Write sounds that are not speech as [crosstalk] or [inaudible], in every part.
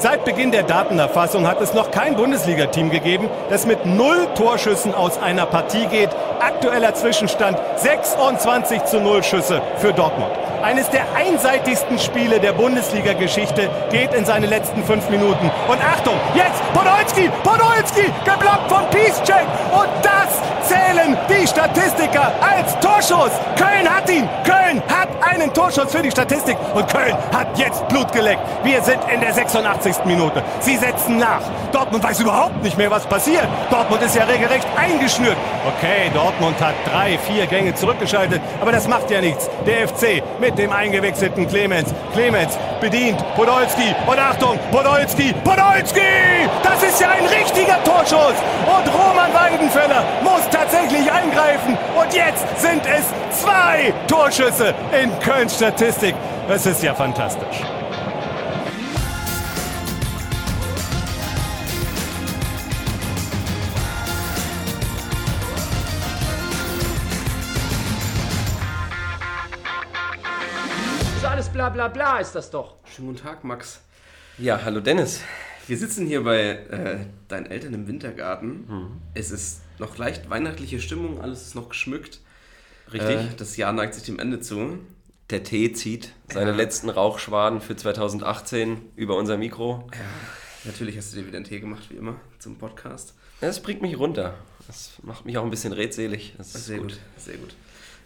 Seit Beginn der Datenerfassung hat es noch kein Bundesliga-Team gegeben, das mit null Torschüssen aus einer Partie geht. Aktueller Zwischenstand 26 zu 0 Schüsse für Dortmund. Eines der einseitigsten Spiele der Bundesliga-Geschichte geht in seine letzten fünf Minuten. Und Achtung, jetzt Podolski, Podolski, geblockt von Peacecheck. Und das zählen die Statistiker als Torschuss. Köln hat ihn. Köln hat einen Torschuss für die Statistik. Und Köln hat jetzt Blut geleckt. Wir sind in der 86. Minute. Sie setzen nach. Dortmund weiß überhaupt nicht mehr, was passiert. Dortmund ist ja regelrecht eingeschnürt. Okay, Dortmund hat drei, vier Gänge zurückgeschaltet. Aber das macht ja nichts. Der FC mit mit dem eingewechselten Clemens. Clemens bedient Podolski und Achtung, Podolski, Podolski! Das ist ja ein richtiger Torschuss! Und Roman Weidenfeller muss tatsächlich eingreifen. Und jetzt sind es zwei Torschüsse in Kölns Statistik. Das ist ja fantastisch. Bla bla bla ist das doch. Schönen guten Tag, Max. Ja, hallo Dennis. Wir sitzen hier bei äh, deinen Eltern im Wintergarten. Mhm. Es ist noch leicht weihnachtliche Stimmung, alles ist noch geschmückt. Richtig. Äh, das Jahr neigt sich dem Ende zu. Der Tee zieht seine ja. letzten Rauchschwaden für 2018 über unser Mikro. Ja, natürlich hast du dir wieder einen Tee gemacht, wie immer, zum Podcast. Das bringt mich runter. Das macht mich auch ein bisschen redselig. Das ist sehr gut. gut. Sehr gut.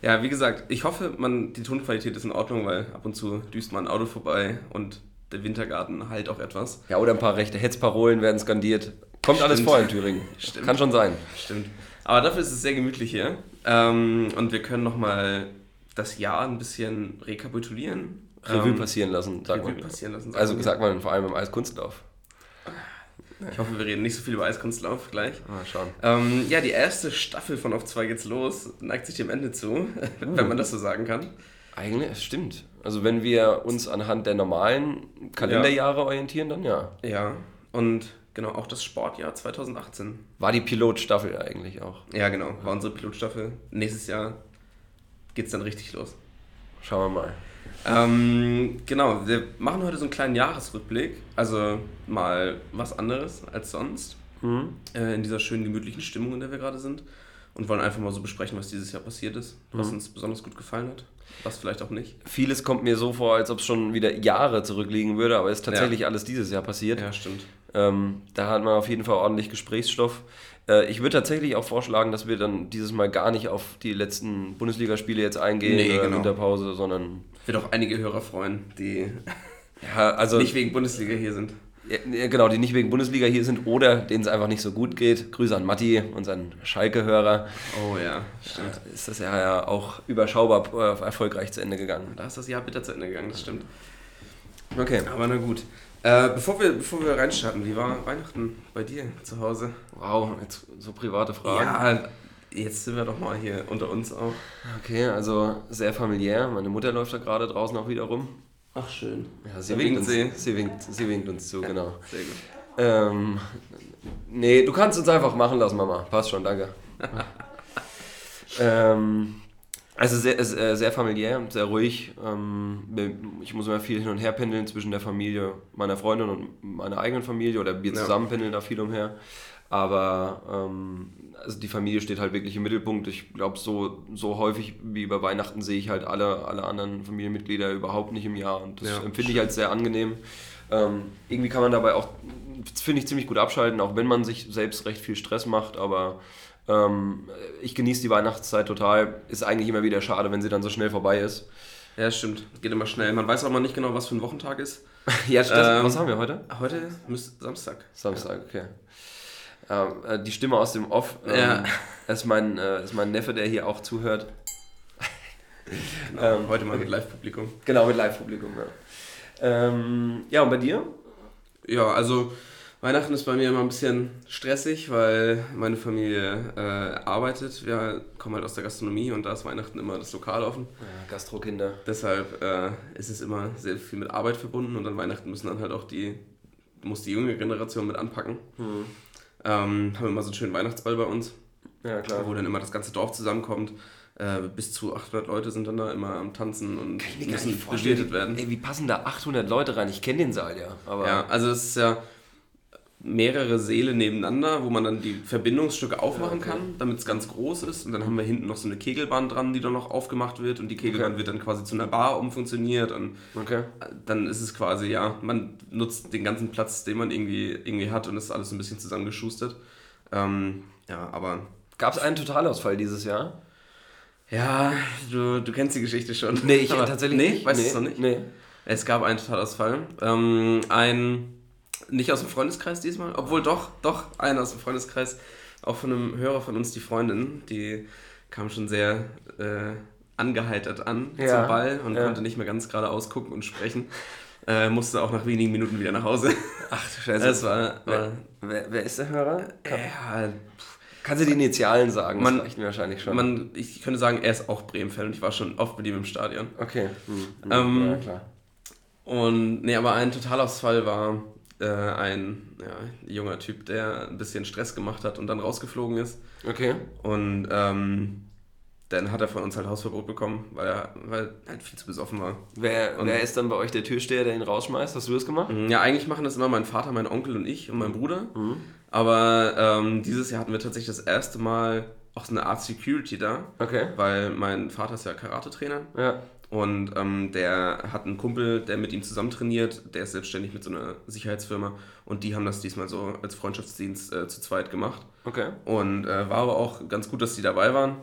Ja, wie gesagt, ich hoffe, man, die Tonqualität ist in Ordnung, weil ab und zu düst mal ein Auto vorbei und der Wintergarten halt auch etwas. Ja, oder ein paar rechte Hetzparolen werden skandiert. Kommt Stimmt. alles vor in Thüringen. Stimmt. Kann schon sein. Stimmt. Aber dafür ist es sehr gemütlich hier. Ähm, und wir können nochmal das Jahr ein bisschen rekapitulieren. Revue ähm, passieren lassen, sagt Revue man. Passieren lassen, also sagt man vor allem im Eiskunstlauf. Ich hoffe, wir reden nicht so viel über Eiskunstlauf gleich. Mal schauen. Ähm, ja, die erste Staffel von Auf 2 geht's los neigt sich dem Ende zu, [laughs] wenn man das so sagen kann. Eigentlich, es stimmt. Also wenn wir uns anhand der normalen Kalenderjahre ja. orientieren, dann ja. Ja, und genau, auch das Sportjahr 2018. War die Pilotstaffel eigentlich auch. Ja, genau, war unsere Pilotstaffel. Nächstes Jahr geht's dann richtig los. Schauen wir mal. Ähm, genau, wir machen heute so einen kleinen Jahresrückblick. Also mal was anderes als sonst. Mhm. Äh, in dieser schönen, gemütlichen Stimmung, in der wir gerade sind. Und wollen einfach mal so besprechen, was dieses Jahr passiert ist, was mhm. uns besonders gut gefallen hat, was vielleicht auch nicht. Vieles kommt mir so vor, als ob es schon wieder Jahre zurückliegen würde, aber es ist tatsächlich ja. alles dieses Jahr passiert. Ja, stimmt. Ähm, da hat man auf jeden Fall ordentlich Gesprächsstoff. Äh, ich würde tatsächlich auch vorschlagen, dass wir dann dieses Mal gar nicht auf die letzten Bundesligaspiele jetzt eingehen nee, genau. in der Pause, sondern wird auch einige Hörer freuen, die [laughs] ja, also, nicht wegen Bundesliga hier sind. Ja, genau, die nicht wegen Bundesliga hier sind oder denen es einfach nicht so gut geht. Grüße an Matti, unseren Schalke-Hörer. Oh ja, stimmt. Ja, ist das Jahr ja auch überschaubar äh, erfolgreich zu Ende gegangen. Da ist das Jahr bitter zu Ende gegangen, das stimmt. Okay. Aber na gut. Äh, bevor, wir, bevor wir reinstarten, wie war Weihnachten bei dir zu Hause? Wow, jetzt so private Fragen. Ja, Jetzt sind wir doch mal hier unter uns auch. Okay, also sehr familiär. Meine Mutter läuft da gerade draußen auch wieder rum. Ach, schön. Ja, sie, winkt uns, sie. Sie, winkt, sie winkt uns zu, genau. Sehr gut. Ähm, nee, du kannst uns einfach machen lassen, Mama. Passt schon, danke. ähm, also sehr, äh, sehr familiär, sehr ruhig. Ähm, ich muss immer viel hin und her pendeln zwischen der Familie meiner Freundin und meiner eigenen Familie oder wir zusammen pendeln da viel umher. Aber ähm, also die Familie steht halt wirklich im Mittelpunkt. Ich glaube, so, so häufig wie über Weihnachten sehe ich halt alle, alle anderen Familienmitglieder überhaupt nicht im Jahr. Und das ja, empfinde ich als sehr angenehm. Ähm, irgendwie kann man dabei auch, finde ich, ziemlich gut abschalten, auch wenn man sich selbst recht viel Stress macht. Aber ähm, ich genieße die Weihnachtszeit total. Ist eigentlich immer wieder schade, wenn sie dann so schnell vorbei ist. Ja, stimmt. Geht immer schnell. Man weiß auch mal nicht genau, was für ein Wochentag ist. [laughs] ja, stimmt. Ähm, was haben wir heute? Heute ist Samstag. Samstag, okay. Ähm, äh, die Stimme aus dem Off ähm, ja. [laughs] ist, mein, äh, ist mein Neffe, der hier auch zuhört. [laughs] Genau, ähm, heute mal mit Live-Publikum. Genau, mit Live-Publikum, ja. Ähm, ja, und bei dir? Ja, also Weihnachten ist bei mir immer ein bisschen stressig, weil meine Familie äh, arbeitet. Wir kommen halt aus der Gastronomie und da ist Weihnachten immer das Lokal offen. Ja, Gastrokinder. Deshalb äh, ist es immer sehr viel mit Arbeit verbunden und an Weihnachten müssen dann halt auch die, muss die junge Generation mit anpacken. Hm. Ähm, haben wir immer so einen schönen Weihnachtsball bei uns. Ja, klar. Wo dann immer das ganze Dorf zusammenkommt. Äh, bis zu 800 Leute sind dann da immer am Tanzen und müssen bewirtet werden. Ey, wie passen da 800 Leute rein? Ich kenne den Saal ja. Aber ja, also es ist ja mehrere Säle nebeneinander, wo man dann die Verbindungsstücke aufmachen okay. kann, damit es ganz groß ist. Und dann haben wir hinten noch so eine Kegelbahn dran, die dann noch aufgemacht wird. Und die Kegelbahn okay. wird dann quasi zu einer Bar umfunktioniert. Und okay. dann ist es quasi, ja, man nutzt den ganzen Platz, den man irgendwie, irgendwie hat und ist alles ein bisschen zusammengeschustert. Ähm, ja, aber. Gab es einen Totalausfall dieses Jahr? Ja, du, du kennst die Geschichte schon. Nee, ich [laughs] aber, tatsächlich nee, nicht. Weißt du es noch nicht? Nee. Es gab einen Totalausfall. Ähm, ein nicht aus dem Freundeskreis diesmal, obwohl doch, doch, einer aus dem Freundeskreis, auch von einem Hörer von uns, die Freundin, die kam schon sehr äh, angeheitert an ja, zum Ball und ja. konnte nicht mehr ganz gerade ausgucken und sprechen. Äh, musste auch nach wenigen Minuten wieder nach Hause. Ach du Scheiße. Das war, war wer, wer, ist der Hörer? Kann, ja, Kannst du die Initialen sagen? Man, das reicht mir wahrscheinlich schon. Man, ich könnte sagen, er ist auch Bremen-Fan und ich war schon oft mit ihm im Stadion. Okay. Hm. Ähm, ja, klar. Und nee, aber ein Totalausfall war äh, ein ja, junger Typ, der ein bisschen Stress gemacht hat und dann rausgeflogen ist. Okay. Und ähm, dann hat er von uns halt Hausverbot bekommen, weil er, weil er halt viel zu besoffen war. Wer, und, wer ist dann bei euch der Türsteher, der ihn rausschmeißt? Hast du das gemacht? Ja, eigentlich machen das immer mein Vater, mein Onkel und ich und mein Bruder. Mhm. Aber ähm, dieses Jahr hatten wir tatsächlich das erste Mal auch so eine Art Security da. Okay. Weil mein Vater ist ja Karate-Trainer. Ja. Und ähm, der hat einen Kumpel, der mit ihm zusammen trainiert, der ist selbstständig mit so einer Sicherheitsfirma und die haben das diesmal so als Freundschaftsdienst äh, zu zweit gemacht. Okay. Und äh, war aber auch ganz gut, dass die dabei waren.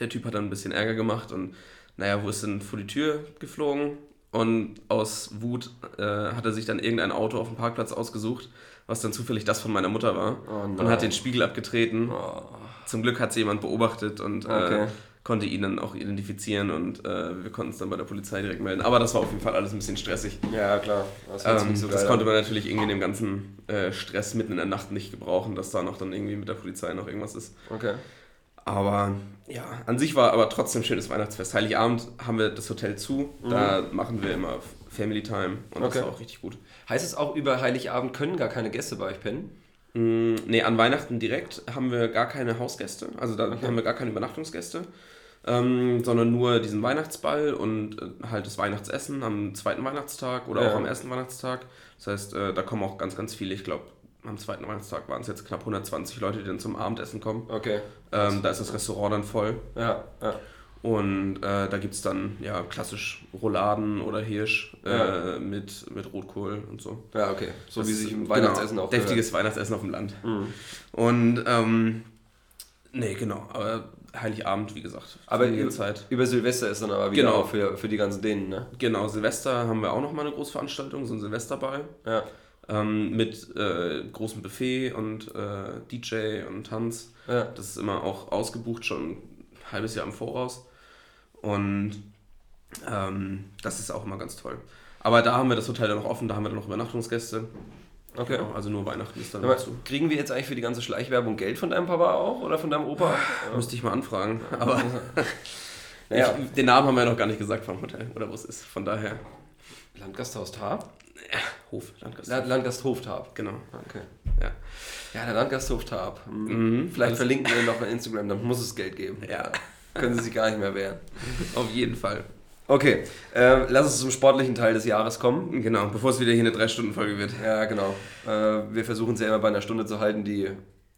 Der Typ hat dann ein bisschen Ärger gemacht und naja, wo ist denn vor die Tür geflogen? Und aus Wut äh, hat er sich dann irgendein Auto auf dem Parkplatz ausgesucht, was dann zufällig das von meiner Mutter war. Oh und hat den Spiegel abgetreten. Oh. Zum Glück hat sie jemand beobachtet und äh, okay konnte ihn dann auch identifizieren und äh, wir konnten es dann bei der Polizei direkt melden. Aber das war auf jeden Fall alles ein bisschen stressig. Ja, klar. Das, ähm, so das konnte man natürlich irgendwie in dem ganzen äh, Stress mitten in der Nacht nicht gebrauchen, dass da noch dann irgendwie mit der Polizei noch irgendwas ist. Okay. Aber ja, an sich war aber trotzdem ein schönes Weihnachtsfest. Heiligabend haben wir das Hotel zu. Mhm. Da machen wir immer Family Time und okay. das war auch richtig gut. Heißt es auch, über Heiligabend können gar keine Gäste bei euch pennen? Mm, nee, an Weihnachten direkt haben wir gar keine Hausgäste. Also da okay. haben wir gar keine Übernachtungsgäste ähm, sondern nur diesen Weihnachtsball und äh, halt das Weihnachtsessen am zweiten Weihnachtstag oder ja. auch am ersten Weihnachtstag. Das heißt, äh, da kommen auch ganz, ganz viele, ich glaube, am zweiten Weihnachtstag waren es jetzt knapp 120 Leute, die dann zum Abendessen kommen. Okay. Ähm, da ist das Restaurant dann voll. Ja, ja. Und äh, da gibt es dann ja klassisch Rouladen oder Hirsch äh, ja. mit, mit Rotkohl und so. Ja, okay. So das wie sich im Weihnachtsessen genau, auch Deftiges gehört. Weihnachtsessen auf dem Land. Mhm. Und ähm, nee, genau. Aber Heiligabend, wie gesagt. Aber Zeit. über Silvester ist dann aber wieder genau. für, für die ganzen Dänen, ne? Genau, Silvester haben wir auch nochmal eine Großveranstaltung, so ein Silvesterball. Ja. Ähm, mit äh, großem Buffet und äh, DJ und Tanz. Ja. Das ist immer auch ausgebucht, schon ein halbes Jahr im Voraus. Und ähm, das ist auch immer ganz toll. Aber da haben wir das Hotel dann noch offen, da haben wir dann noch Übernachtungsgäste. Okay. Genau, also nur Weihnachten ist dann Aber dazu. Kriegen wir jetzt eigentlich für die ganze Schleichwerbung Geld von deinem Papa auch oder von deinem Opa? Müsste ich mal anfragen. Aber naja. [laughs] ich, den Namen haben wir ja noch gar nicht gesagt vom Hotel oder wo es ist. Von daher. Landgasthaus Tab? Ja, Hof. Landgasthof. Landgasthof Tab. Genau. Okay. Ja. Ja, der Landgasthof Tab. Mhm. Vielleicht Alles verlinken wir noch bei Instagram, dann muss es Geld geben. Ja. Können sie sich gar nicht mehr wehren. Auf jeden Fall. Okay, äh, lass uns zum sportlichen Teil des Jahres kommen. Genau, bevor es wieder hier eine 3-Stunden-Folge wird. Ja, genau. Äh, wir versuchen es ja immer bei einer Stunde zu halten, die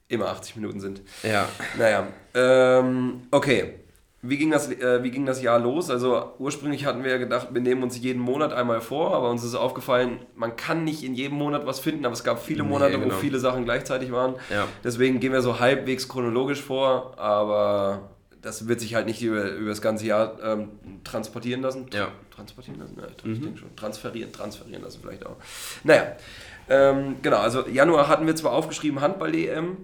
immer 80 Minuten sind. Ja. Naja, ähm, okay. Wie ging, das, äh, wie ging das Jahr los? Also ursprünglich hatten wir ja gedacht, wir nehmen uns jeden Monat einmal vor, aber uns ist aufgefallen, man kann nicht in jedem Monat was finden, aber es gab viele Monate, nee, genau. wo viele Sachen gleichzeitig waren. Ja. Deswegen gehen wir so halbwegs chronologisch vor, aber das wird sich halt nicht über, über das ganze Jahr ähm, transportieren lassen. Ja. Transportieren lassen? Ja, ich mhm. denke schon. Transferieren, transferieren lassen vielleicht auch. Naja, ähm, genau, also Januar hatten wir zwar aufgeschrieben Handball-EM,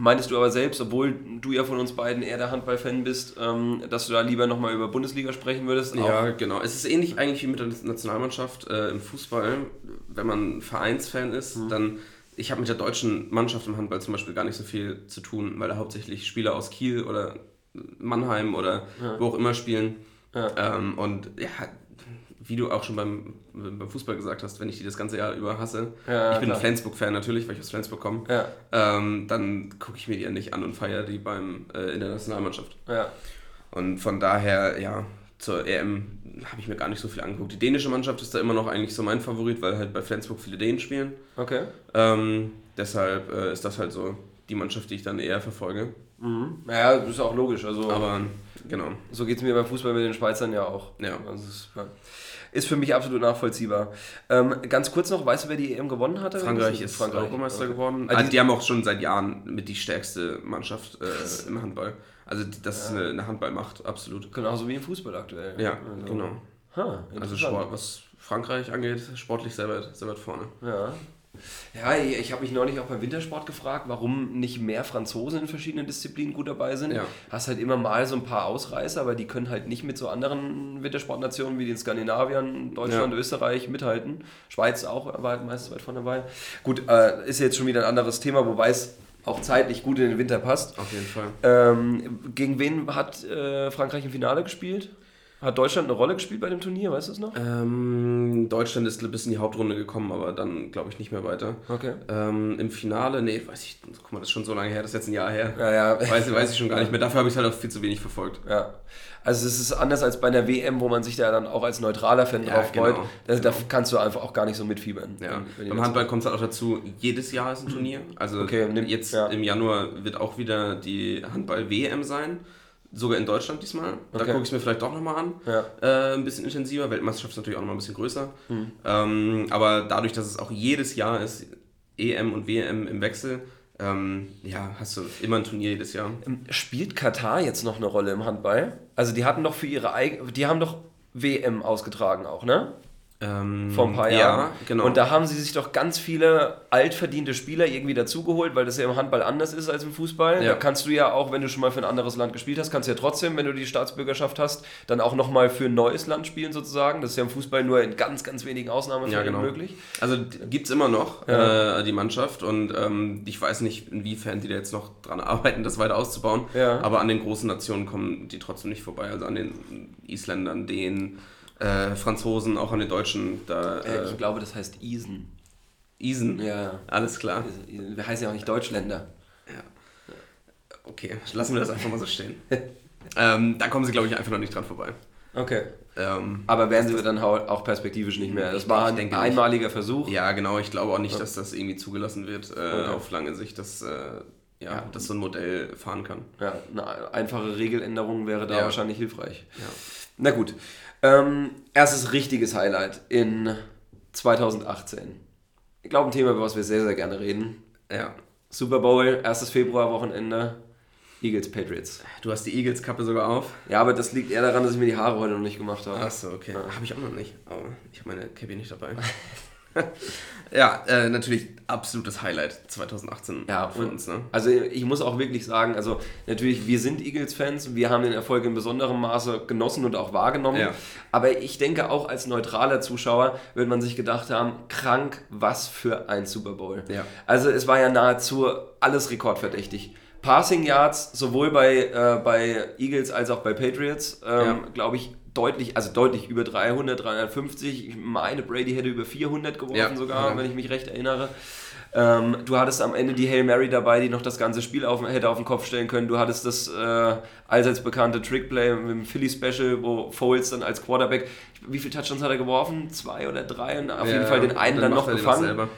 Meintest du aber selbst, obwohl du ja von uns beiden eher der Handball-Fan bist, ähm, dass du da lieber nochmal über Bundesliga sprechen würdest? Ja, genau. Es ist ähnlich eigentlich wie mit der Nationalmannschaft äh, im Fußball. Wenn man Vereinsfan ist, mhm. dann. Ich habe mit der deutschen Mannschaft im Handball zum Beispiel gar nicht so viel zu tun, weil da hauptsächlich Spieler aus Kiel oder Mannheim oder ja. wo auch immer spielen. Ja. Ähm, und ja, wie du auch schon beim, beim Fußball gesagt hast, wenn ich die das ganze Jahr über hasse, ja, ich bin klar. Flensburg-Fan natürlich, weil ich aus Flensburg komme, ähm, dann gucke ich mir die ja nicht an und feiere die beim, äh, in der Nationalmannschaft. Und von daher, ja, zur EM habe ich mir gar nicht so viel angeguckt. Die dänische Mannschaft ist da immer noch eigentlich so mein Favorit, weil halt bei Flensburg viele Dänen spielen. Okay. Ähm, deshalb äh, ist das halt so die Mannschaft, die ich dann eher verfolge. Mhm. Naja, das ist auch logisch. Also, Aber genau. so geht es mir beim Fußball mit den Schweizern ja auch. Ja. Also ist, ist für mich absolut nachvollziehbar. Ähm, ganz kurz noch, weißt du, wer die EM gewonnen hatte? Frankreich ist Frankreich. Europameister Okay. geworden. Die- Also die haben auch schon seit Jahren mit die stärkste Mannschaft äh, im Handball. Also die- das ist eine, eine Handballmacht, absolut. Genauso wie im Fußball aktuell. Ja, also, genau. Ha, Also. Sport, was Frankreich angeht, sportlich sehr weit, sehr weit vorne. Ja. Ja, ich habe mich neulich auch beim Wintersport gefragt, warum nicht mehr Franzosen in verschiedenen Disziplinen gut dabei sind. Ja. Hast halt immer mal so ein paar Ausreißer, aber die können halt nicht mit so anderen Wintersportnationen wie den Skandinaviern, Deutschland, Ja. Österreich mithalten. Schweiz auch, war halt meistens weit vorne dabei. Gut, äh, ist jetzt schon wieder ein anderes Thema, wobei es auch zeitlich gut in den Winter passt. Auf jeden Fall. Ähm, gegen wen hat äh, Frankreich im Finale gespielt? Hat Deutschland eine Rolle gespielt bei dem Turnier, weißt du es noch? Ähm, Deutschland ist bis in die Hauptrunde gekommen, aber dann glaube ich nicht mehr weiter. Okay. Ähm, Im Finale, nee, weiß ich, guck mal, das ist schon so lange her, das ist jetzt ein Jahr her. Ja, ja. Weiß, weiß ich schon gar nicht mehr. Dafür habe ich es halt auch viel zu wenig verfolgt. Ja. Also es ist anders als bei einer WM, wo man sich da dann auch als neutraler Fan Ja, drauf genau, freut. Da, da kannst du einfach auch gar nicht so mitfiebern. Ja. wenn- wenn Beim Handball kommt es halt auch dazu, jedes Jahr ist ein Turnier. Also Okay, jetzt ja. im Januar wird auch wieder die Handball-WM sein. Sogar in Deutschland diesmal. Da Okay. gucke ich es mir vielleicht doch nochmal an. Ja. Äh, ein bisschen intensiver. Weltmeisterschaft ist natürlich auch nochmal ein bisschen größer. Hm. Ähm, aber dadurch, dass es auch jedes Jahr ist, EM und WM im Wechsel, ähm, ja, hast du immer ein Turnier jedes Jahr. Spielt Katar jetzt noch eine Rolle im Handball? Also die hatten doch für ihre eigene, die haben doch WM ausgetragen auch, ne? Ähm, Vor ein paar Jahren. Ja, genau. Und da haben sie sich doch ganz viele altverdiente Spieler irgendwie dazugeholt, weil das ja im Handball anders ist als im Fußball. Ja. Da kannst du ja auch, wenn du schon mal für ein anderes Land gespielt hast, kannst du ja trotzdem, wenn du die Staatsbürgerschaft hast, dann auch nochmal für ein neues Land spielen sozusagen. Das ist ja im Fußball nur in ganz, ganz wenigen Ausnahmefällen Ja, genau. möglich. Also gibt es immer noch, Ja. äh, die Mannschaft. Und ähm, ich weiß nicht, inwiefern die da jetzt noch dran arbeiten, das weiter auszubauen. Aber an den großen Nationen kommen die trotzdem nicht vorbei. Also an den Isländern, den äh, Franzosen, auch an den Deutschen. Da, Äh, äh, ich glaube, das heißt Isen. Isen. Ja. Alles klar. Wir heißen ja auch nicht Deutschländer. Okay, lassen wir das einfach mal so stehen. [laughs] ähm, da kommen sie, glaube ich, einfach noch nicht dran vorbei. Okay. Ähm, Aber werden sie dann auch perspektivisch nicht mehr. Das war ein denke nicht. einmaliger Versuch. ja, genau. Ich glaube auch nicht, dass das irgendwie zugelassen wird äh, Okay. auf lange Sicht, dass, äh, ja, Ja. dass so ein Modell fahren kann. Ja, eine einfache Regeländerung wäre da Ja. wahrscheinlich hilfreich. Ja. Na gut. Ähm, erstes richtiges Highlight in 2018. Ich glaube, ein Thema, über was wir sehr, sehr gerne reden. Ja. Super Bowl, erstes Februarwochenende. Eagles Patriots. Du hast die Eagles-Kappe sogar auf. Ja, aber das liegt eher daran, dass ich mir die Haare heute noch nicht gemacht habe. Achso, okay. Habe ich auch noch nicht, aber ich habe meine Cappy nicht dabei. [laughs] ja, äh, natürlich absolutes Highlight 2018 Ja, für uns. Ne? Also ich muss auch wirklich sagen, also natürlich, wir sind Eagles-Fans, wir haben den Erfolg in besonderem Maße genossen und auch wahrgenommen. Ja. Aber ich denke auch als neutraler Zuschauer wird man sich gedacht haben, krank, was für ein Super Bowl. Ja. Also es war ja nahezu alles rekordverdächtig. Passing Yards, sowohl bei, äh, bei Eagles als auch bei Patriots, ähm, Ja. glaube ich, deutlich, also deutlich über 300, 350. Ich meine, Brady hätte über 400 geworfen Ja. sogar, Ja. wenn ich mich recht erinnere. Ähm, du hattest am Ende die Hail Mary dabei, die noch das ganze Spiel auf, hätte auf den Kopf stellen können. Du hattest das äh, allseits bekannte Trickplay mit dem Philly Special, wo Foles dann als Quarterback, wie viele Touchdowns hat er geworfen? Zwei oder drei? Und auf jeden Fall den einen dann, macht noch gefangen.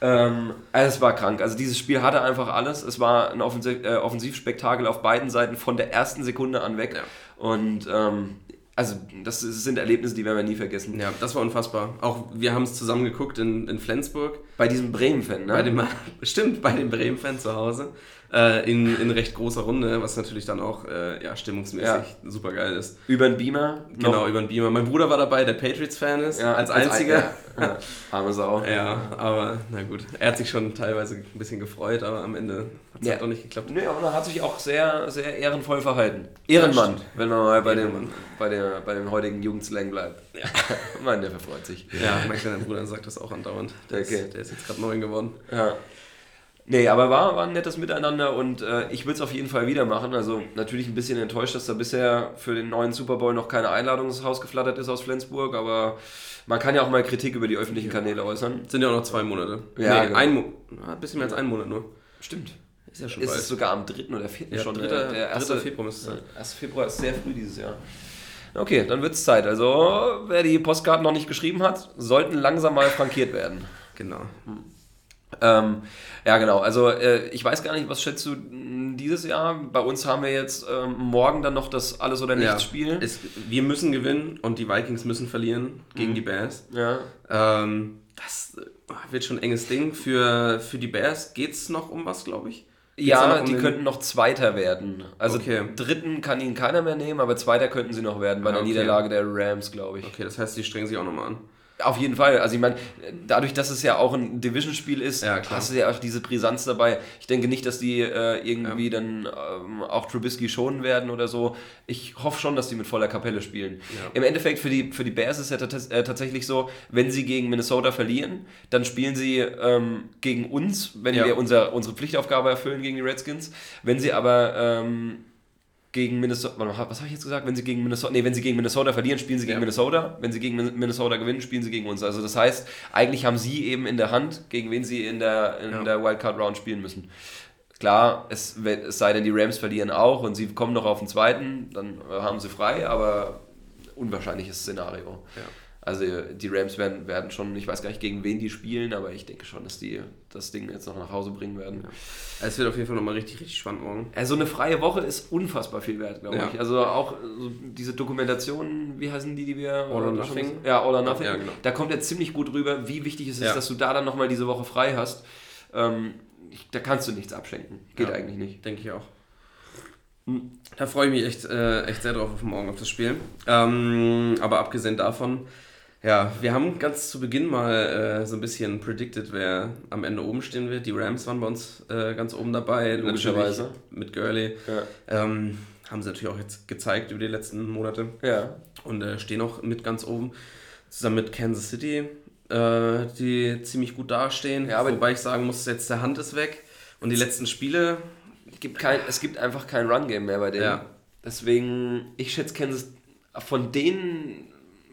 Ähm, also es war krank. Also dieses Spiel hatte einfach alles. Es war ein Offensiv äh, Offensivspektakel auf beiden Seiten von der ersten Sekunde an weg. Ja. Und ähm, also das sind Erlebnisse, die werden wir nie vergessen. Ja, das war unfassbar. Auch wir haben es zusammen geguckt in, in Flensburg. Bei diesem Bremen-Fan, ne? Bei dem, [laughs] stimmt, bei dem Bremen-Fan zu Hause. Äh, in, in recht großer Runde, was natürlich dann auch äh, ja, stimmungsmäßig super geil ist. Über den Beamer. noch- Genau, über den Beamer. Mein Bruder war dabei, der Patriots-Fan ist, Ja, als einziger. Ja, ja. Arme Sau. [laughs] Ja, aber na gut. Er hat sich schon teilweise ein bisschen gefreut, aber am Ende hat es Ja. halt doch nicht geklappt. Nö, aber er hat sich auch sehr, sehr ehrenvoll verhalten. Ehrenmann, wenn man mal bei dem, Ehrenmann. bei, der, bei dem heutigen Jugendslang bleibt. Ja. [laughs] Mann, der verfreut sich. Ja, mein kleiner Bruder sagt das auch andauernd. Der, Okay. ist, der ist jetzt gerade neun geworden. Ja. Nee, aber war, war ein nettes Miteinander und äh, ich würde es auf jeden Fall wieder machen. Also natürlich ein bisschen enttäuscht, dass da bisher für den neuen Super Bowl noch keine Einladung ins Haus geflattert ist aus Flensburg, aber man kann ja auch mal Kritik über die öffentlichen Kanäle äußern. Sind ja auch noch zwei Monate. Ja, nee, genau. ein Mo ein bisschen mehr als einen Monat nur. Stimmt. Ist ja schon ist bald. es sogar am 3. oder 4. Ja, schon. 3. Der, der 1. Februar müsste es sein. 1. Februar ist sehr früh dieses Jahr. Okay, dann wird es Zeit. Also, wer die Postkarten noch nicht geschrieben hat, sollten langsam mal frankiert werden. Genau. Hm. Ähm, ja, genau. Also, äh, ich weiß gar nicht, was schätzt du dieses Jahr? Bei uns haben wir jetzt ähm, morgen dann noch das Alles- oder Nichts-Spiel. Ja, wir müssen gewinnen und die Vikings müssen verlieren gegen mhm. die Bears. Ja. Ähm, das äh, wird schon ein enges Ding. Für, für die Bears geht es noch um was, glaube ich. Geht's ja, um die könnten noch Zweiter werden. Also okay. dritten kann ihnen keiner mehr nehmen, aber Zweiter könnten sie noch werden bei der okay. Niederlage der Rams, glaube ich. Okay, das heißt, die strengen sich auch nochmal an. Auf jeden Fall. Also ich meine, dadurch, dass es ja auch ein Division-Spiel ist, ja, hast du ja auch diese Brisanz dabei. Ich denke nicht, dass die äh, irgendwie ja. dann ähm, auch Trubisky schonen werden oder so. Ich hoffe schon, dass die mit voller Kapelle spielen. Ja. Im Endeffekt für die, für die Bears ist es ja äh, tatsächlich so, wenn sie gegen Minnesota verlieren, dann spielen sie ähm, gegen uns, wenn wir unser, unsere Pflichtaufgabe erfüllen gegen die Redskins. Wenn sie aber ähm, gegen Minnesota, was habe ich jetzt gesagt? Wenn sie gegen Minnesota, nee, wenn sie gegen Minnesota verlieren, spielen sie gegen ja. Minnesota. Wenn sie gegen Minnesota gewinnen, spielen sie gegen uns. Also das heißt, eigentlich haben sie eben in der Hand, gegen wen sie in der, in ja. der Wildcard Round spielen müssen. Klar, es, es sei denn, die Rams verlieren auch und sie kommen noch auf den zweiten, dann haben sie frei, aber unwahrscheinliches Szenario. Ja. Also die Rams werden, werden schon, ich weiß gar nicht, gegen wen die spielen, aber ich denke schon, dass die das Ding jetzt noch nach Hause bringen werden. Ja. Es wird auf jeden Fall nochmal richtig, richtig spannend morgen. Also eine freie Woche ist unfassbar viel wert, glaube ja. ich. Also auch so diese Dokumentationen, wie heißen die, die wir... All or Nothing. Ja, All or Nothing. Ja, genau. Da kommt jetzt ziemlich gut rüber, wie wichtig es ist, dass du da dann nochmal diese Woche frei hast. Ähm, da kannst du nichts abschenken. Geht eigentlich nicht. Denke ich auch. Hm. Da freue ich mich echt, äh, echt sehr drauf auf morgen auf das Spiel. Ähm, aber abgesehen davon ja, wir haben ganz zu Beginn mal äh, so ein bisschen predicted, wer am Ende oben stehen wird. Die Rams waren bei uns äh, ganz oben dabei, logischerweise. Mit Gurley. Ja. Ähm, haben sie natürlich auch jetzt gezeigt über die letzten Monate. Ja. Und äh, stehen auch mit ganz oben. Zusammen mit Kansas City, äh, die ziemlich gut dastehen. Ja, Wobei ich sagen muss, jetzt der Hand ist weg. Und die letzten Spiele. Es gibt, kein, es gibt einfach kein Run-Game mehr bei denen. Ja. Deswegen, ich schätze Kansas von denen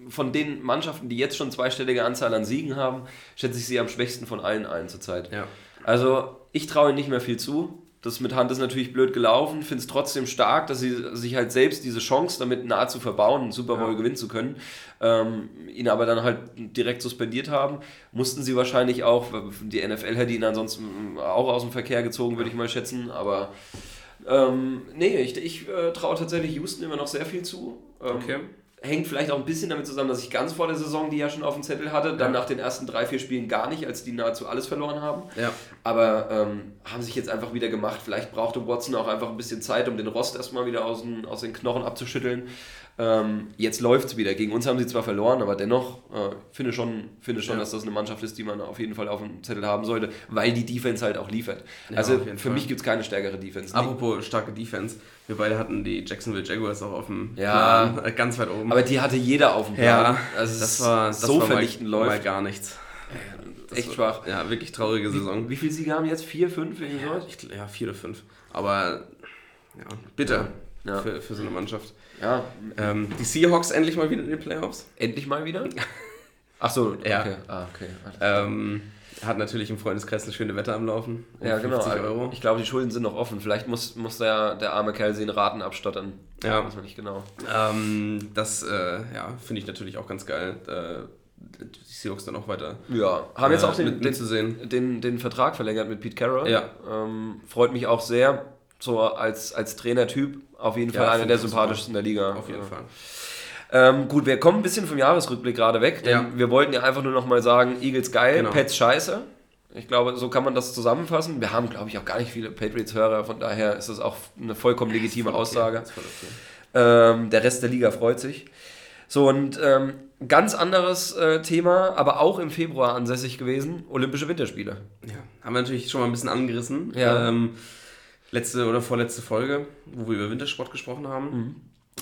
von den Mannschaften, die jetzt schon zweistellige Anzahl an Siegen haben, schätze ich sie am schwächsten von allen ein zurzeit. Ja. Also ich traue ihnen nicht mehr viel zu. Das mit Hand ist natürlich blöd gelaufen, finde es trotzdem stark, dass sie sich halt selbst diese Chance damit nahezu verbauen, einen Super Bowl ja. gewinnen zu können, ähm, ihn aber dann halt direkt suspendiert haben. Mussten sie wahrscheinlich auch, die NFL hätte ihn ansonsten auch aus dem Verkehr gezogen, würde ich mal schätzen, aber ähm, nee, ich, ich äh, traue tatsächlich Houston immer noch sehr viel zu. Ähm, okay hängt vielleicht auch ein bisschen damit zusammen, dass ich ganz vor der Saison die ja schon auf dem Zettel hatte, dann ja. nach den ersten drei, vier Spielen gar nicht, als die nahezu alles verloren haben. Ja. Aber ähm, haben sich jetzt einfach wieder gemacht. Vielleicht brauchte Watson auch einfach ein bisschen Zeit, um den Rost erstmal wieder aus den, aus den Knochen abzuschütteln. Ähm, jetzt läuft es wieder. Gegen uns haben sie zwar verloren, aber dennoch äh, finde schon, finde schon, ja. dass das eine Mannschaft ist, die man auf jeden Fall auf dem Zettel haben sollte, weil die Defense halt auch liefert. Ja, also für Fall. mich gibt es keine stärkere Defense. Apropos starke Defense, wir beide hatten die Jacksonville Jaguars auch auf dem ja, Plan, äh, ganz weit oben. Aber die hatte jeder auf dem Plan. Ja, also das war das so war vernichtend mal, läuft. Mal gar nichts. Das Echt war, schwach. Ja, wirklich traurige Saison. Wie, wie viele Siege haben jetzt? Vier, fünf? Ja, ich, ja, vier oder fünf. Aber ja, bitter ja. Für, für so eine Mannschaft. Ja. Ähm, die Seahawks endlich mal wieder in den Playoffs. Endlich mal wieder? [laughs] Ach so, ja. Okay. Ah, okay. Ähm, hat natürlich im Freundeskreis eine schöne Wette am Laufen. Um ja, genau. Euro. Ich glaube, die Schulden sind noch offen. Vielleicht muss, muss der, der arme Kerl in Raten abstottern. Ja. Weiß man nicht genau. Ähm, das äh, ja, finde ich natürlich auch ganz geil. Äh, die Seahawks dann auch weiter. Ja, haben jetzt äh, auch den, den, den, den, Vertrag verlängert mit Pete Carroll. Ja. Ähm, freut mich auch sehr. So als, als Trainertyp auf jeden Fall ja, einer der sympathischsten der Liga. Auf jeden ja. Fall. Ähm, gut, wir kommen ein bisschen vom Jahresrückblick gerade weg, denn ja. wir wollten ja einfach nur noch mal sagen, Eagles geil, genau. Pets scheiße. Ich glaube, so kann man das zusammenfassen. Wir haben, glaube ich, auch gar nicht viele Patriots-Hörer, von daher ist das auch eine vollkommen legitime okay. Aussage. Okay. Ähm, der Rest der Liga freut sich. So, und ähm, ganz anderes äh, Thema, aber auch im Februar ansässig gewesen, Olympische Winterspiele. Ja, haben wir natürlich schon mal ein bisschen angerissen. Ja. Ähm, letzte oder vorletzte Folge, wo wir über Wintersport gesprochen haben. Mhm.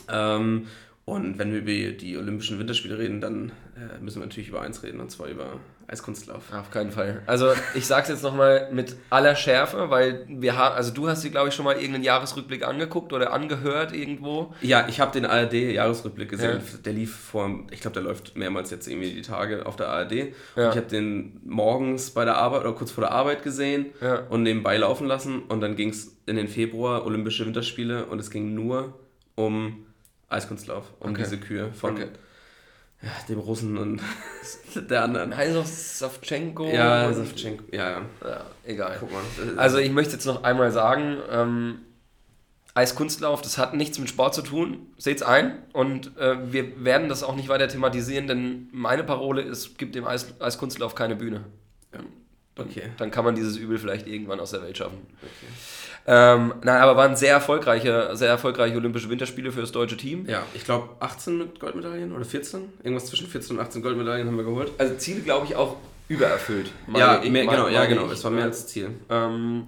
Ähm, Und wenn wir über die Olympischen Winterspiele reden, dann äh, müssen wir natürlich über eins reden, und zwar über Eiskunstlauf. Auf keinen Fall. Also ich sag's jetzt nochmal mit aller Schärfe, weil wir haben, also du hast dir, glaube ich, schon mal irgendeinen Jahresrückblick angeguckt oder angehört irgendwo. Ja, ich habe den ARD-Jahresrückblick gesehen. Ja. Der lief vor, ich glaube, der läuft mehrmals jetzt irgendwie die Tage auf der ARD. Ja. ich habe den morgens bei der Arbeit oder kurz vor der Arbeit gesehen ja. und nebenbei laufen lassen. Und dann ging es in den Februar, Olympische Winterspiele, und es ging nur um Eiskunstlauf, um okay. diese Kühe von okay. Ja, dem Russen und [laughs] der anderen. Heißt Savchenko? Ja, Savchenko, ja, ja. ja egal. Guck mal. Also ich möchte jetzt noch einmal sagen, ähm, Eiskunstlauf, das hat nichts mit Sport zu tun, seht's ein und äh, wir werden das auch nicht weiter thematisieren, denn meine Parole ist, gibt dem Eis, Eiskunstlauf keine Bühne. Ja. Okay. Dann kann man dieses Übel vielleicht irgendwann aus der Welt schaffen. Okay. Ähm, nein, aber waren sehr erfolgreiche, sehr erfolgreiche Olympische Winterspiele für das deutsche Team. Ja, ich glaube 18 mit Goldmedaillen oder 14. Irgendwas zwischen 14 und 18 Goldmedaillen haben wir geholt. Also Ziel, glaube ich, auch übererfüllt. ja, mehr, genau, ja, genau. Es war mehr als Ziel. Ähm,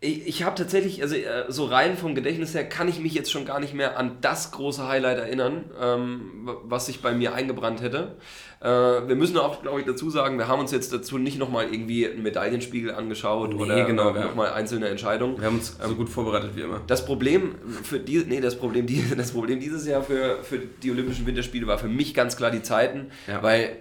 ich, ich habe tatsächlich, also äh, so rein vom Gedächtnis her, kann ich mich jetzt schon gar nicht mehr an das große Highlight erinnern, ähm, was sich bei mir eingebrannt hätte. Äh, wir müssen auch, glaube ich, dazu sagen, wir haben uns jetzt dazu nicht nochmal irgendwie einen Medaillenspiegel angeschaut nee, oder genau, äh, nochmal einzelne Entscheidungen. Wir haben uns ähm, so gut vorbereitet wie immer. Das Problem für die, nee, das Problem, die, [laughs] das Problem dieses Jahr für, für die Olympischen Winterspiele war für mich ganz klar die Zeiten, ja. weil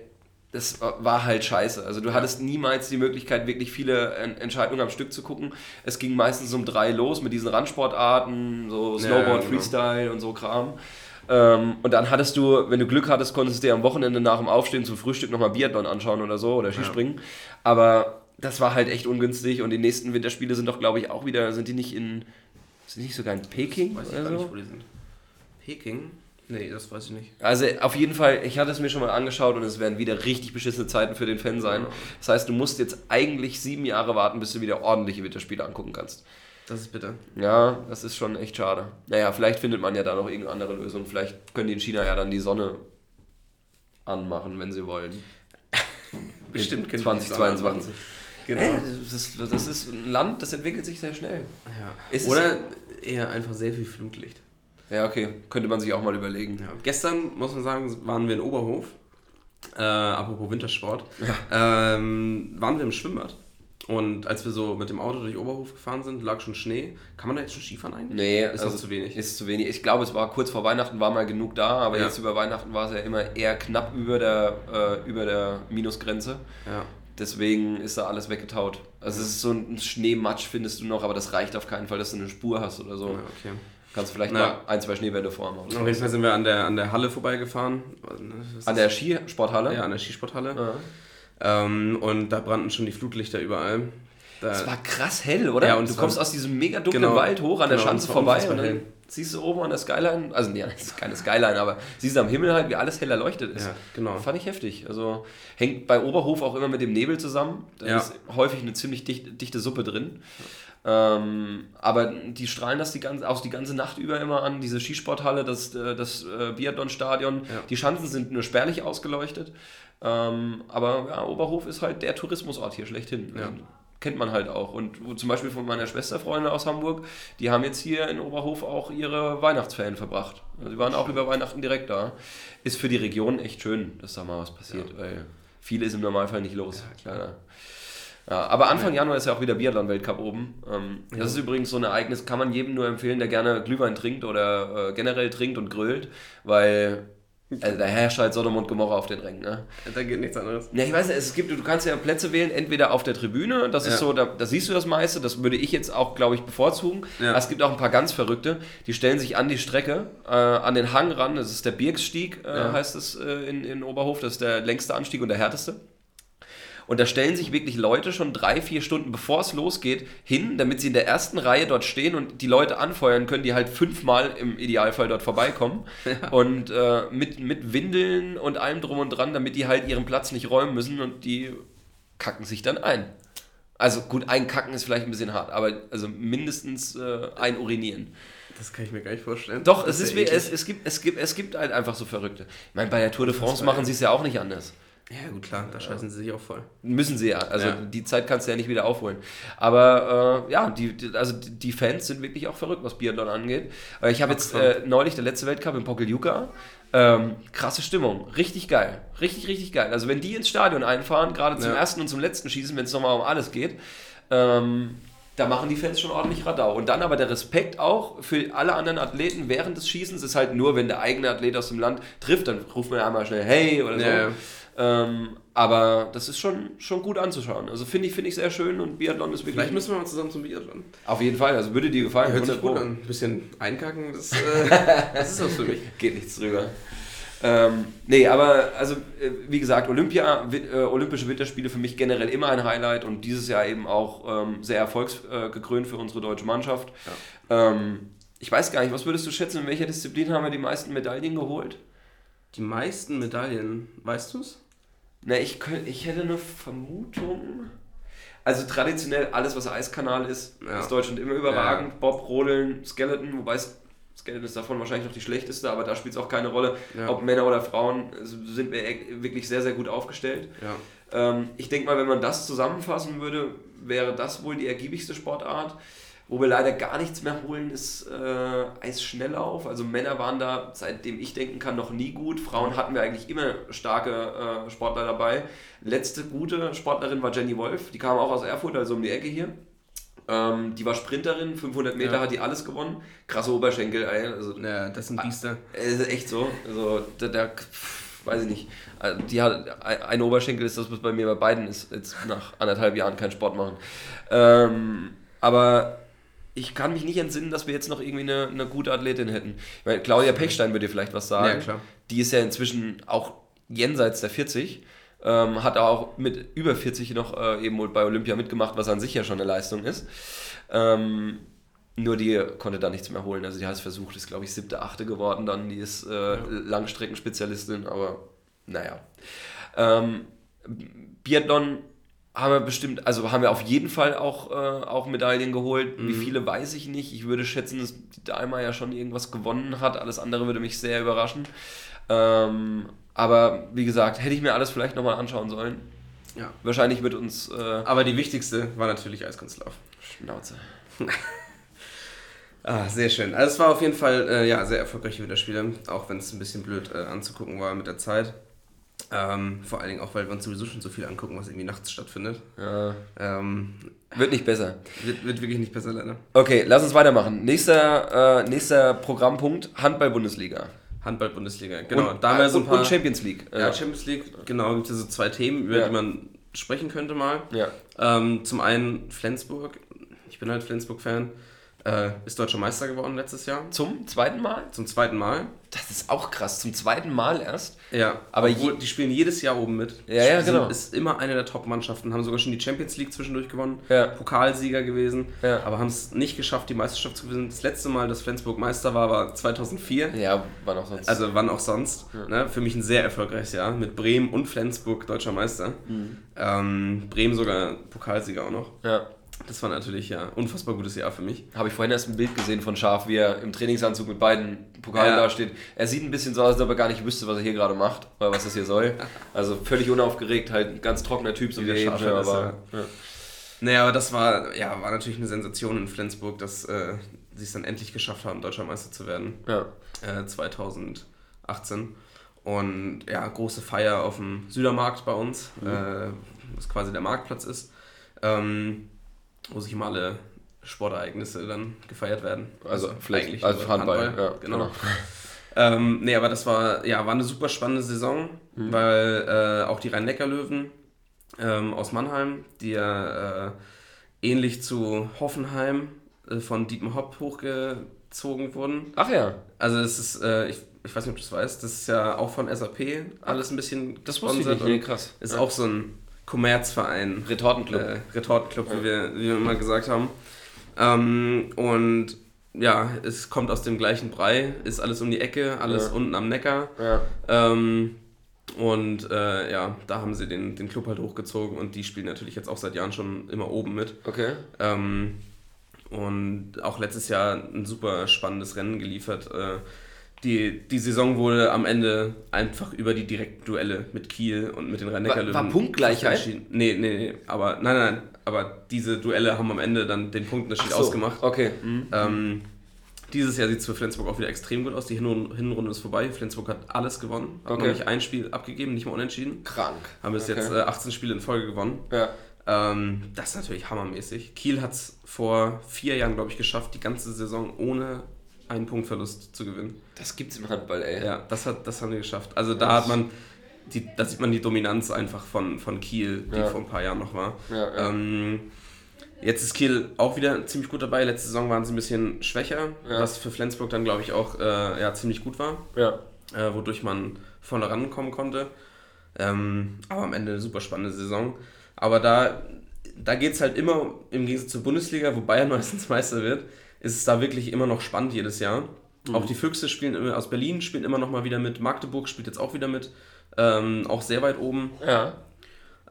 das war halt scheiße. Also du hattest niemals die Möglichkeit, wirklich viele Entscheidungen am Stück zu gucken. Es ging meistens um drei los mit diesen Randsportarten, so Snowboard, ja, genau. Freestyle und so Kram. Ähm, und dann hattest du, wenn du Glück hattest, konntest du dir am Wochenende nach dem Aufstehen zum Frühstück nochmal Biathlon anschauen oder so oder Skispringen. Ja. Aber das war halt echt ungünstig und die nächsten Winterspiele sind doch, glaube ich, auch wieder, sind die nicht in, sind die nicht sogar in Peking? Weiß ich oder so? nicht, wo die sind. Peking? Nee, das weiß ich nicht. Also auf jeden Fall, ich hatte es mir schon mal angeschaut und es werden wieder richtig beschissene Zeiten für den Fan sein. Das heißt, du musst jetzt eigentlich sieben Jahre warten, bis du wieder ordentliche Winterspiele angucken kannst. Das ist bitter. Ja, das ist schon echt schade. Naja, vielleicht findet man ja da noch irgendeine andere Lösung. Vielleicht können die in China ja dann die Sonne anmachen, wenn sie wollen. [laughs] Bestimmt 2022. Genau. Hey, das, das, ist ein Land, das entwickelt sich sehr schnell. Ja. Oder eher einfach sehr viel Flutlicht. Ja, okay. Könnte man sich auch mal überlegen. Ja. Gestern, muss man sagen, waren wir in Oberhof. Äh, apropos Wintersport. Ja. Ähm, waren wir im Schwimmbad. Und als wir so mit dem Auto durch Oberhof gefahren sind, lag schon Schnee. Kann man da jetzt schon Skifahren eigentlich? Nee, ist also zu wenig. Ist zu wenig. Ich glaube, es war kurz vor Weihnachten war mal genug da, aber ja. jetzt über Weihnachten war es ja immer eher knapp über der, äh, über der Minusgrenze. Ja. Deswegen ist da alles weggetaut. Also es ist so ein Schneematsch findest du noch, aber das reicht auf keinen Fall, dass du eine Spur hast oder so. Ja, okay. Kannst du vielleicht Na, mal ein, zwei Schneewände vorhaben. Auf jeden Fall sind wir an der, an der Halle vorbeigefahren. An der Skisporthalle? Ja, an der Skisporthalle. Ja. Ähm, und da brannten schon die Flutlichter überall. Das war krass hell, oder? Ja, und du kommst aus diesem mega dunklen genau, Wald hoch an der genau, Schanze vorbei und dann siehst du oben an der Skyline, also nee, [laughs] das ist keine Skyline, aber siehst du am Himmel halt, wie alles hell erleuchtet ist. Ja, genau. Fand ich heftig. Also hängt bei Oberhof auch immer mit dem Nebel zusammen. Da ja. ist häufig eine ziemlich dicht, dichte Suppe drin. Ähm, aber die strahlen das die ganze, auch die ganze Nacht über immer an. Diese Skisporthalle, das, äh, das äh, Biathlon-Stadion. Ja. Die Schanzen sind nur spärlich ausgeleuchtet. Ähm, aber ja, Oberhof ist halt der Tourismusort hier schlechthin. Ja. Also, kennt man halt auch. Und zum Beispiel von meiner Schwesterfreunde aus Hamburg, die haben jetzt hier in Oberhof auch ihre Weihnachtsferien verbracht. Also sie waren auch über Weihnachten direkt da. Ist für die Region echt schön, dass da mal was passiert, ja. weil viel ist im Normalfall nicht los. Ja, klar. Ja, aber Anfang Januar ist ja auch wieder Biathlon-Weltcup oben. Ähm. Das ist übrigens so ein Ereignis, kann man jedem nur empfehlen, der gerne Glühwein trinkt oder äh, generell trinkt und grillt, weil also da herrscht halt Sodom und Gomorra auf den Rängen, ne? Da geht nichts anderes. Ja, ich weiß nicht, es gibt, du kannst ja Plätze wählen, entweder auf der Tribüne, das ja. ist so, da, da, siehst du das meiste, das würde ich jetzt auch, glaube ich, bevorzugen. Ja. Es gibt auch ein paar ganz Verrückte, die stellen sich an die Strecke, äh, an den Hang ran, das ist der Birksstieg, äh, ja. heißt es äh, in, in Oberhof, das ist der längste Anstieg und der härteste. Und da stellen sich wirklich Leute schon drei, vier Stunden bevor es losgeht hin, damit sie in der ersten Reihe dort stehen und die Leute anfeuern können, die halt fünfmal im Idealfall dort vorbeikommen. [laughs] Ja. Und äh, mit, mit Windeln und allem drum und dran, damit die halt ihren Platz nicht räumen müssen und die kacken sich dann ein. Also gut, ein Kacken ist vielleicht ein bisschen hart, aber also mindestens äh, ein Urinieren. Das kann ich mir gar nicht vorstellen. Doch, es, ist, es, es, gibt, es, gibt, es gibt halt einfach so Verrückte. Ich meine, bei der Tour de France machen sie es ja auch nicht anders. Ja, gut, klar, da scheißen sie sich auch voll. Müssen sie ja. Also ja. die Zeit kannst du ja nicht wieder aufholen. Aber äh, ja, die, also die Fans sind wirklich auch verrückt, was Biathlon angeht. Ich habe jetzt äh, neulich der letzte Weltcup in Pokeljuka. Ähm, krasse Stimmung. Richtig geil. Richtig, richtig geil. Also wenn die ins Stadion einfahren, gerade zum ja. ersten und zum letzten Schießen, wenn es nochmal um alles geht, ähm, da machen die Fans schon ordentlich Radau. Und dann aber der Respekt auch für alle anderen Athleten während des Schießens ist halt nur, wenn der eigene Athlet aus dem Land trifft, dann ruft man einmal schnell Hey oder so. Ja. Ähm, aber das ist schon, schon gut anzuschauen. Also finde ich, find ich sehr schön und Biathlon ist wirklich. Vielleicht müssen wir mal zusammen zum Biathlon. Auf jeden Fall, also würde dir gefallen. Hört sich gut an. Ein bisschen einkacken, das, äh, [laughs] das ist was für mich. Geht nichts drüber. Ähm, nee, aber also äh, wie gesagt, Olympia, äh, Olympische Winterspiele für mich generell immer ein Highlight und dieses Jahr eben auch ähm, sehr erfolgsgekrönt für unsere deutsche Mannschaft. Ja. Ähm, ich weiß gar nicht, was würdest du schätzen, in welcher Disziplin haben wir die meisten Medaillen geholt? Die meisten Medaillen, weißt du es? Na, ich, könnt, ich hätte eine Vermutung. Also traditionell alles, was Eiskanal ist, ja. ist Deutschland immer überragend. Ja. Bob, Rodeln, Skeleton, wobei Skeleton ist davon wahrscheinlich noch die schlechteste, aber da spielt es auch keine Rolle, ja. ob Männer oder Frauen, sind wir e- wirklich sehr, sehr gut aufgestellt. Ähm, ich denke mal, wenn man das zusammenfassen würde, wäre das wohl die ergiebigste Sportart. Wo wir leider gar nichts mehr holen, ist äh, Eisschnelllauf. Also Männer waren da, seitdem ich denken kann, noch nie gut. Frauen hatten wir eigentlich immer starke äh, Sportler dabei. Letzte gute Sportlerin war Jenny Wolf. Die kam auch aus Erfurt, also um die Ecke hier. Ähm, die war Sprinterin, 500 Meter ja. hat die alles gewonnen. Krasse Oberschenkel. Also, ja, das sind Biester. Äh, echt so. Also, der, der weiß ich nicht. Äh, die hat ein Oberschenkel ist das, was bei mir bei beiden ist. Jetzt nach anderthalb Jahren keinen Sport machen. Ähm, aber ich kann mich nicht entsinnen, dass wir jetzt noch irgendwie eine, eine gute Athletin hätten. Ich meine, Claudia Pechstein würde dir vielleicht was sagen. Ja, klar. Die ist ja inzwischen auch jenseits der 40. Ähm, hat auch mit über 40 noch äh, eben bei Olympia mitgemacht, was an sich ja schon eine Leistung ist. Ähm, nur die konnte da nichts mehr holen. Also die hat es versucht, ist glaube ich siebte, achte geworden dann. Die ist äh, ja. Langstreckenspezialistin, aber naja. Ähm, Biathlon haben wir bestimmt, also haben wir auf jeden Fall auch, äh, auch Medaillen geholt. Mhm. Wie viele weiß ich nicht. Ich würde schätzen, dass die Daima ja schon irgendwas gewonnen hat. Alles andere würde mich sehr überraschen. Ähm, aber wie gesagt, hätte ich mir alles vielleicht nochmal anschauen sollen. Ja. Wahrscheinlich wird uns. Äh, aber die wichtigste war natürlich Eiskunstlauf. Schnauze. [laughs] ah, sehr schön. Also es war auf jeden Fall äh, ja, sehr erfolgreiche Winterspiele, auch wenn es ein bisschen blöd äh, anzugucken war mit der Zeit. Ähm, vor allen Dingen auch, weil wir uns sowieso schon so viel angucken, was irgendwie nachts stattfindet. Ja. Ähm, wird nicht besser. Wird, wird wirklich nicht besser, leider. Okay, lass uns weitermachen. Nächster, äh, nächster Programmpunkt: Handball-Bundesliga. Handball-Bundesliga, genau. Und, da so und, paar, und Champions League. Ja, Champions League, genau. Gibt es so zwei Themen, über ja. die man sprechen könnte mal. Ja. Ähm, zum einen Flensburg. Ich bin halt Flensburg-Fan. Äh, ist deutscher Meister geworden letztes Jahr. Zum zweiten Mal? Zum zweiten Mal. Das ist auch krass, zum zweiten Mal erst. Ja, aber Obwohl, die spielen jedes Jahr oben mit. Ja, ja, genau. Ist immer eine der Top-Mannschaften, haben sogar schon die Champions League zwischendurch gewonnen, ja. Pokalsieger gewesen, ja. aber haben es nicht geschafft, die Meisterschaft zu gewinnen. Das letzte Mal, dass Flensburg Meister war, war 2004. Ja, wann auch sonst. Also wann auch sonst. Ja. Ne? Für mich ein sehr erfolgreiches Jahr mit Bremen und Flensburg deutscher Meister. Mhm. Ähm, Bremen sogar Pokalsieger auch noch. Ja. Das war natürlich ja unfassbar gutes Jahr für mich. Habe ich vorhin erst ein Bild gesehen von Schaf, wie er im Trainingsanzug mit beiden Pokalen ja. da steht. Er sieht ein bisschen so aus, als ob er gar nicht wüsste, was er hier gerade macht oder was das hier soll. [laughs] Also völlig unaufgeregt, halt ein ganz trockener Typ, so wie er eben schon. Aber, ja. Naja, aber das war, ja, war natürlich eine Sensation in Flensburg, dass äh, sie es dann endlich geschafft haben, Deutscher Meister zu werden. Ja. Äh, 2018. Und ja, große Feier auf dem Südermarkt bei uns, mhm. äh, was quasi der Marktplatz ist. Ähm, wo sich immer alle Sportereignisse dann gefeiert werden. Also, also vielleicht also Handball, Handball, ja, genau. genau. [laughs] ähm, nee, aber das war, ja, war eine super spannende Saison, mhm. weil äh, auch die Rhein-Neckar-Löwen ähm, aus Mannheim, die ja äh, ähnlich zu Hoffenheim äh, von Diepen Hopp hochgezogen wurden. Ach ja. Also es ist, äh, ich, ich weiß nicht, ob du es weißt, das ist ja auch von SAP alles ein bisschen Das wusste ich nicht, nee, krass. Ist ja. auch so ein Kommerzverein. Retortenclub. Äh, Retortenclub, ja. wie, wir, wie wir immer gesagt haben. Ähm, und ja, es kommt aus dem gleichen Brei, ist alles um die Ecke, alles ja. unten am Neckar. Ja. Ähm, und äh, ja, da haben sie den, den Club halt hochgezogen und die spielen natürlich jetzt auch seit Jahren schon immer oben mit. Okay. Ähm, und auch letztes Jahr ein super spannendes Rennen geliefert. Äh, die, die Saison wurde am Ende einfach über die direkten Duelle mit Kiel und mit den rhein war, war Punktgleichheit? Nee, nee, nee, aber nein, nein, aber diese Duelle haben am Ende dann den Punktunterschied so, ausgemacht. Okay. Mhm. Ähm, dieses Jahr sieht es für Flensburg auch wieder extrem gut aus. Die Hinrunde ist vorbei. Flensburg hat alles gewonnen. Hat okay. nämlich ein Spiel abgegeben, nicht mal unentschieden. Krank. Haben bis okay. jetzt äh, 18 Spiele in Folge gewonnen. Ja. Ähm, das ist natürlich hammermäßig. Kiel hat es vor vier Jahren, glaube ich, geschafft, die ganze Saison ohne einen Punktverlust zu gewinnen. Das gibt's im Handball, ey. Ja, das, hat, das haben die geschafft. Also da hat man, die, da sieht man die Dominanz einfach von, von Kiel, die ja. vor ein paar Jahren noch war. Ja, ja. Ähm, jetzt ist Kiel auch wieder ziemlich gut dabei. Letzte Saison waren sie ein bisschen schwächer, was für Flensburg dann, glaube ich, auch äh, ja, ziemlich gut war. Ja. Äh, wodurch man vorne rankommen konnte. Ähm, aber am Ende eine super spannende Saison. Aber da, da geht es halt immer, im Gegensatz zur Bundesliga, wo Bayern [laughs] meistens Meister wird, ist es da wirklich immer noch spannend jedes Jahr. Mhm. Auch die Füchse spielen aus Berlin spielen immer noch mal wieder mit. Magdeburg spielt jetzt auch wieder mit. Ähm, auch sehr weit oben. Ja.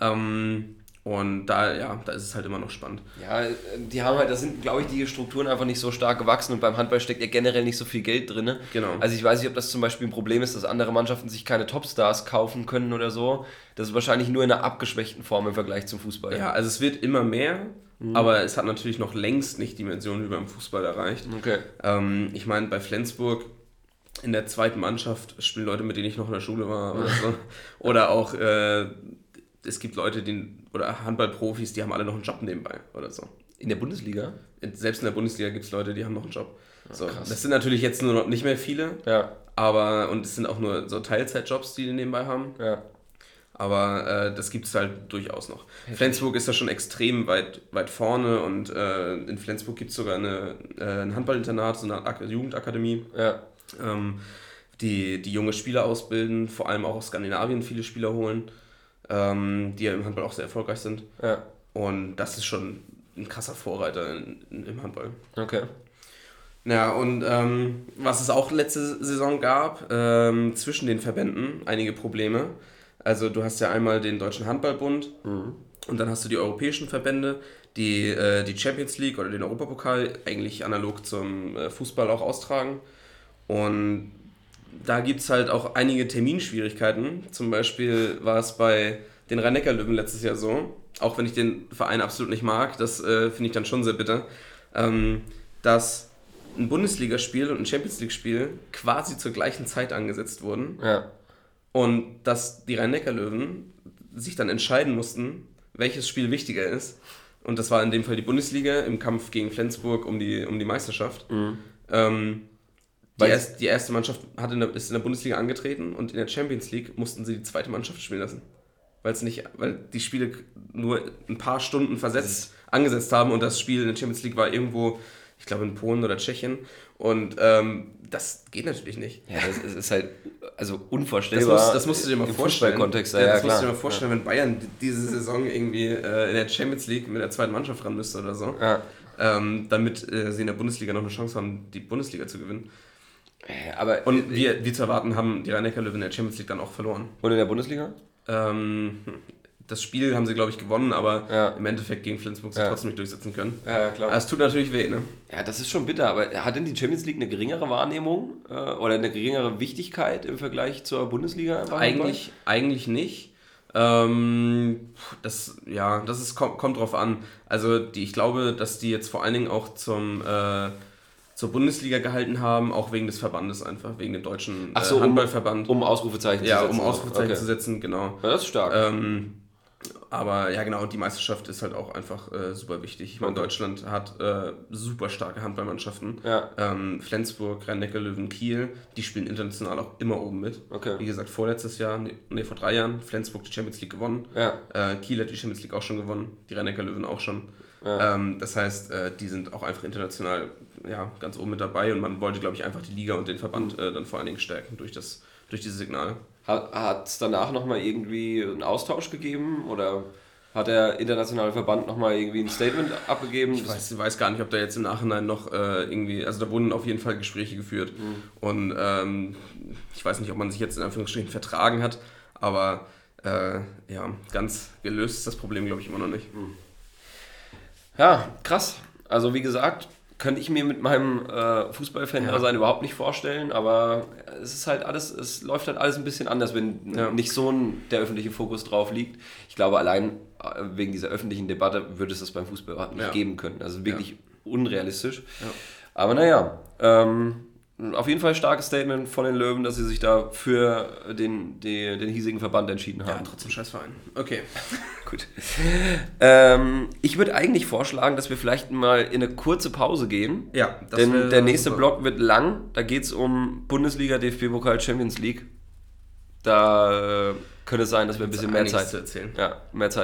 Ähm, und da, ja, da ist es halt immer noch spannend. Ja, die haben halt, da sind, glaube ich, die Strukturen einfach nicht so stark gewachsen und beim Handball steckt ja generell nicht so viel Geld drin. Genau. Also ich weiß nicht, ob das zum Beispiel ein Problem ist, dass andere Mannschaften sich keine Topstars kaufen können oder so. Das ist wahrscheinlich nur in einer abgeschwächten Form im Vergleich zum Fußball. Ja, also es wird immer mehr, mhm. aber es hat natürlich noch längst nicht Dimensionen wie beim Fußball erreicht. Okay. Ähm, ich meine, bei Flensburg in der zweiten Mannschaft spielen Leute, mit denen ich noch in der Schule war oder [laughs] so. oder auch äh, es gibt Leute, die, oder Handballprofis, die haben alle noch einen Job nebenbei oder so. In der Bundesliga? Selbst in der Bundesliga gibt es Leute, die haben noch einen Job. Ja, so. Das sind natürlich jetzt nur noch nicht mehr viele. Ja. Aber, und es sind auch nur so Teilzeitjobs, die die nebenbei haben. Ja. Aber äh, das gibt es halt durchaus noch. Heftig. Flensburg ist da schon extrem weit, weit vorne und äh, in Flensburg gibt es sogar eine, äh, ein Handballinternat, so eine Ak Jugendakademie. Ja. Ähm, die, die junge Spieler ausbilden, vor allem auch aus Skandinavien viele Spieler holen ähm, die ja im Handball auch sehr erfolgreich sind. Ja. Und das ist schon ein krasser Vorreiter in, in, im Handball. Okay. Ja, und ähm, was es auch letzte Saison gab, ähm, zwischen den Verbänden einige Probleme. Also du hast ja einmal den Deutschen Handballbund mhm. und dann hast du die europäischen Verbände, die äh, die Champions League oder den Europapokal eigentlich analog zum äh, Fußball auch austragen. Und da gibt es halt auch einige Terminschwierigkeiten. Zum Beispiel war es bei den Rhein-Neckar-Löwen letztes Jahr so, auch wenn ich den Verein absolut nicht mag, das äh, finde ich dann schon sehr bitter, ähm, dass ein Bundesligaspiel und ein Champions League-Spiel quasi zur gleichen Zeit angesetzt wurden. Ja. Und dass die Rhein-Neckar-Löwen sich dann entscheiden mussten, welches Spiel wichtiger ist. Und das war in dem Fall die Bundesliga im Kampf gegen Flensburg um die, um die Meisterschaft. Mhm. Ähm, die, erst, die erste Mannschaft hat in der, ist in der Bundesliga angetreten und in der Champions League mussten sie die zweite Mannschaft spielen lassen. Weil es nicht, weil die Spiele nur ein paar Stunden versetzt angesetzt haben und das Spiel in der Champions League war irgendwo, ich glaube in Polen oder Tschechien. Und ähm, das geht natürlich nicht. Ja, das ist halt also unvorstellbar. Das, muss, das musst du dir mal vorstellen. Kontext, ja, ja, das musst du dir mal vorstellen, ja. wenn Bayern diese Saison irgendwie äh, in der Champions League mit der zweiten Mannschaft ran müsste oder so. Ja. Ähm, damit äh, sie in der Bundesliga noch eine Chance haben, die Bundesliga zu gewinnen. Äh, aber und äh, wie, wie zu erwarten, haben die rhein löwen in der Champions League dann auch verloren. Und in der Bundesliga? Ähm, das Spiel haben sie, glaube ich, gewonnen, aber ja. im Endeffekt gegen Flensburg sie ja. trotzdem nicht durchsetzen können. Ja, klar. Aber es tut natürlich weh, ne? Ja, das ist schon bitter, aber hat denn die Champions League eine geringere Wahrnehmung äh, oder eine geringere Wichtigkeit im Vergleich zur Bundesliga? Eigentlich, eigentlich nicht. Ähm, das, ja, das ist, kommt, kommt drauf an. Also die, ich glaube, dass die jetzt vor allen Dingen auch zum äh, zur Bundesliga gehalten haben, auch wegen des Verbandes einfach, wegen dem deutschen Ach so, äh, Handballverband. Um, um Ausrufezeichen ja, zu setzen. Ja, um Ausrufezeichen okay. zu setzen, genau. Ja, das ist stark. Ähm, aber ja, genau, die Meisterschaft ist halt auch einfach äh, super wichtig. Ich meine, okay. Deutschland hat äh, super starke Handballmannschaften. Ja. Ähm, Flensburg, Rhein-Neckar-Löwen, Kiel, die spielen international auch immer oben mit. Okay. Wie gesagt, vorletztes Jahr, nee, nee vor drei Jahren, Flensburg die Champions League gewonnen. Ja. Äh, Kiel hat die Champions League auch schon gewonnen, die Rhein-Neckar-Löwen auch schon. Ja. Ähm, das heißt, äh, die sind auch einfach international ja, ganz oben mit dabei und man wollte, glaube ich, einfach die Liga und den Verband äh, dann vor allen Dingen stärken durch, das, durch diese Signale. Hat es danach nochmal irgendwie einen Austausch gegeben oder hat der internationale Verband nochmal irgendwie ein Statement abgegeben? Ich weiß, ich weiß, gar nicht, ob da jetzt im Nachhinein noch äh, irgendwie, also da wurden auf jeden Fall Gespräche geführt mhm. und ähm, ich weiß nicht, ob man sich jetzt in Anführungsstrichen vertragen hat, aber äh, ja, ganz gelöst ist das Problem, glaube ich, immer noch nicht. Mhm. Ja, krass. Also wie gesagt, könnte ich mir mit meinem äh, Fußballfan-Dasein ja. überhaupt nicht vorstellen, aber es ist halt alles, es läuft halt alles ein bisschen anders, wenn ja. nicht so ein, der öffentliche Fokus drauf liegt. Ich glaube, allein äh, wegen dieser öffentlichen Debatte würde es das beim Fußball überhaupt nicht ja. geben können. Also wirklich unrealistisch. Aber naja, ähm, auf jeden Fall starkes Statement von den Löwen, dass sie sich da für den, den, den hiesigen Verband entschieden haben. Ja, trotzdem Scheißverein. Okay. [laughs] Gut. Ähm, ich würde eigentlich vorschlagen, dass wir vielleicht mal in eine kurze Pause gehen. Ja, das Denn der nächste super. Block wird lang. Da geht es um Bundesliga, DFB-Pokal, Champions League. Da äh, könnte es sein, dass wir ein bisschen mehr Zeit. Ja, mehr Zeit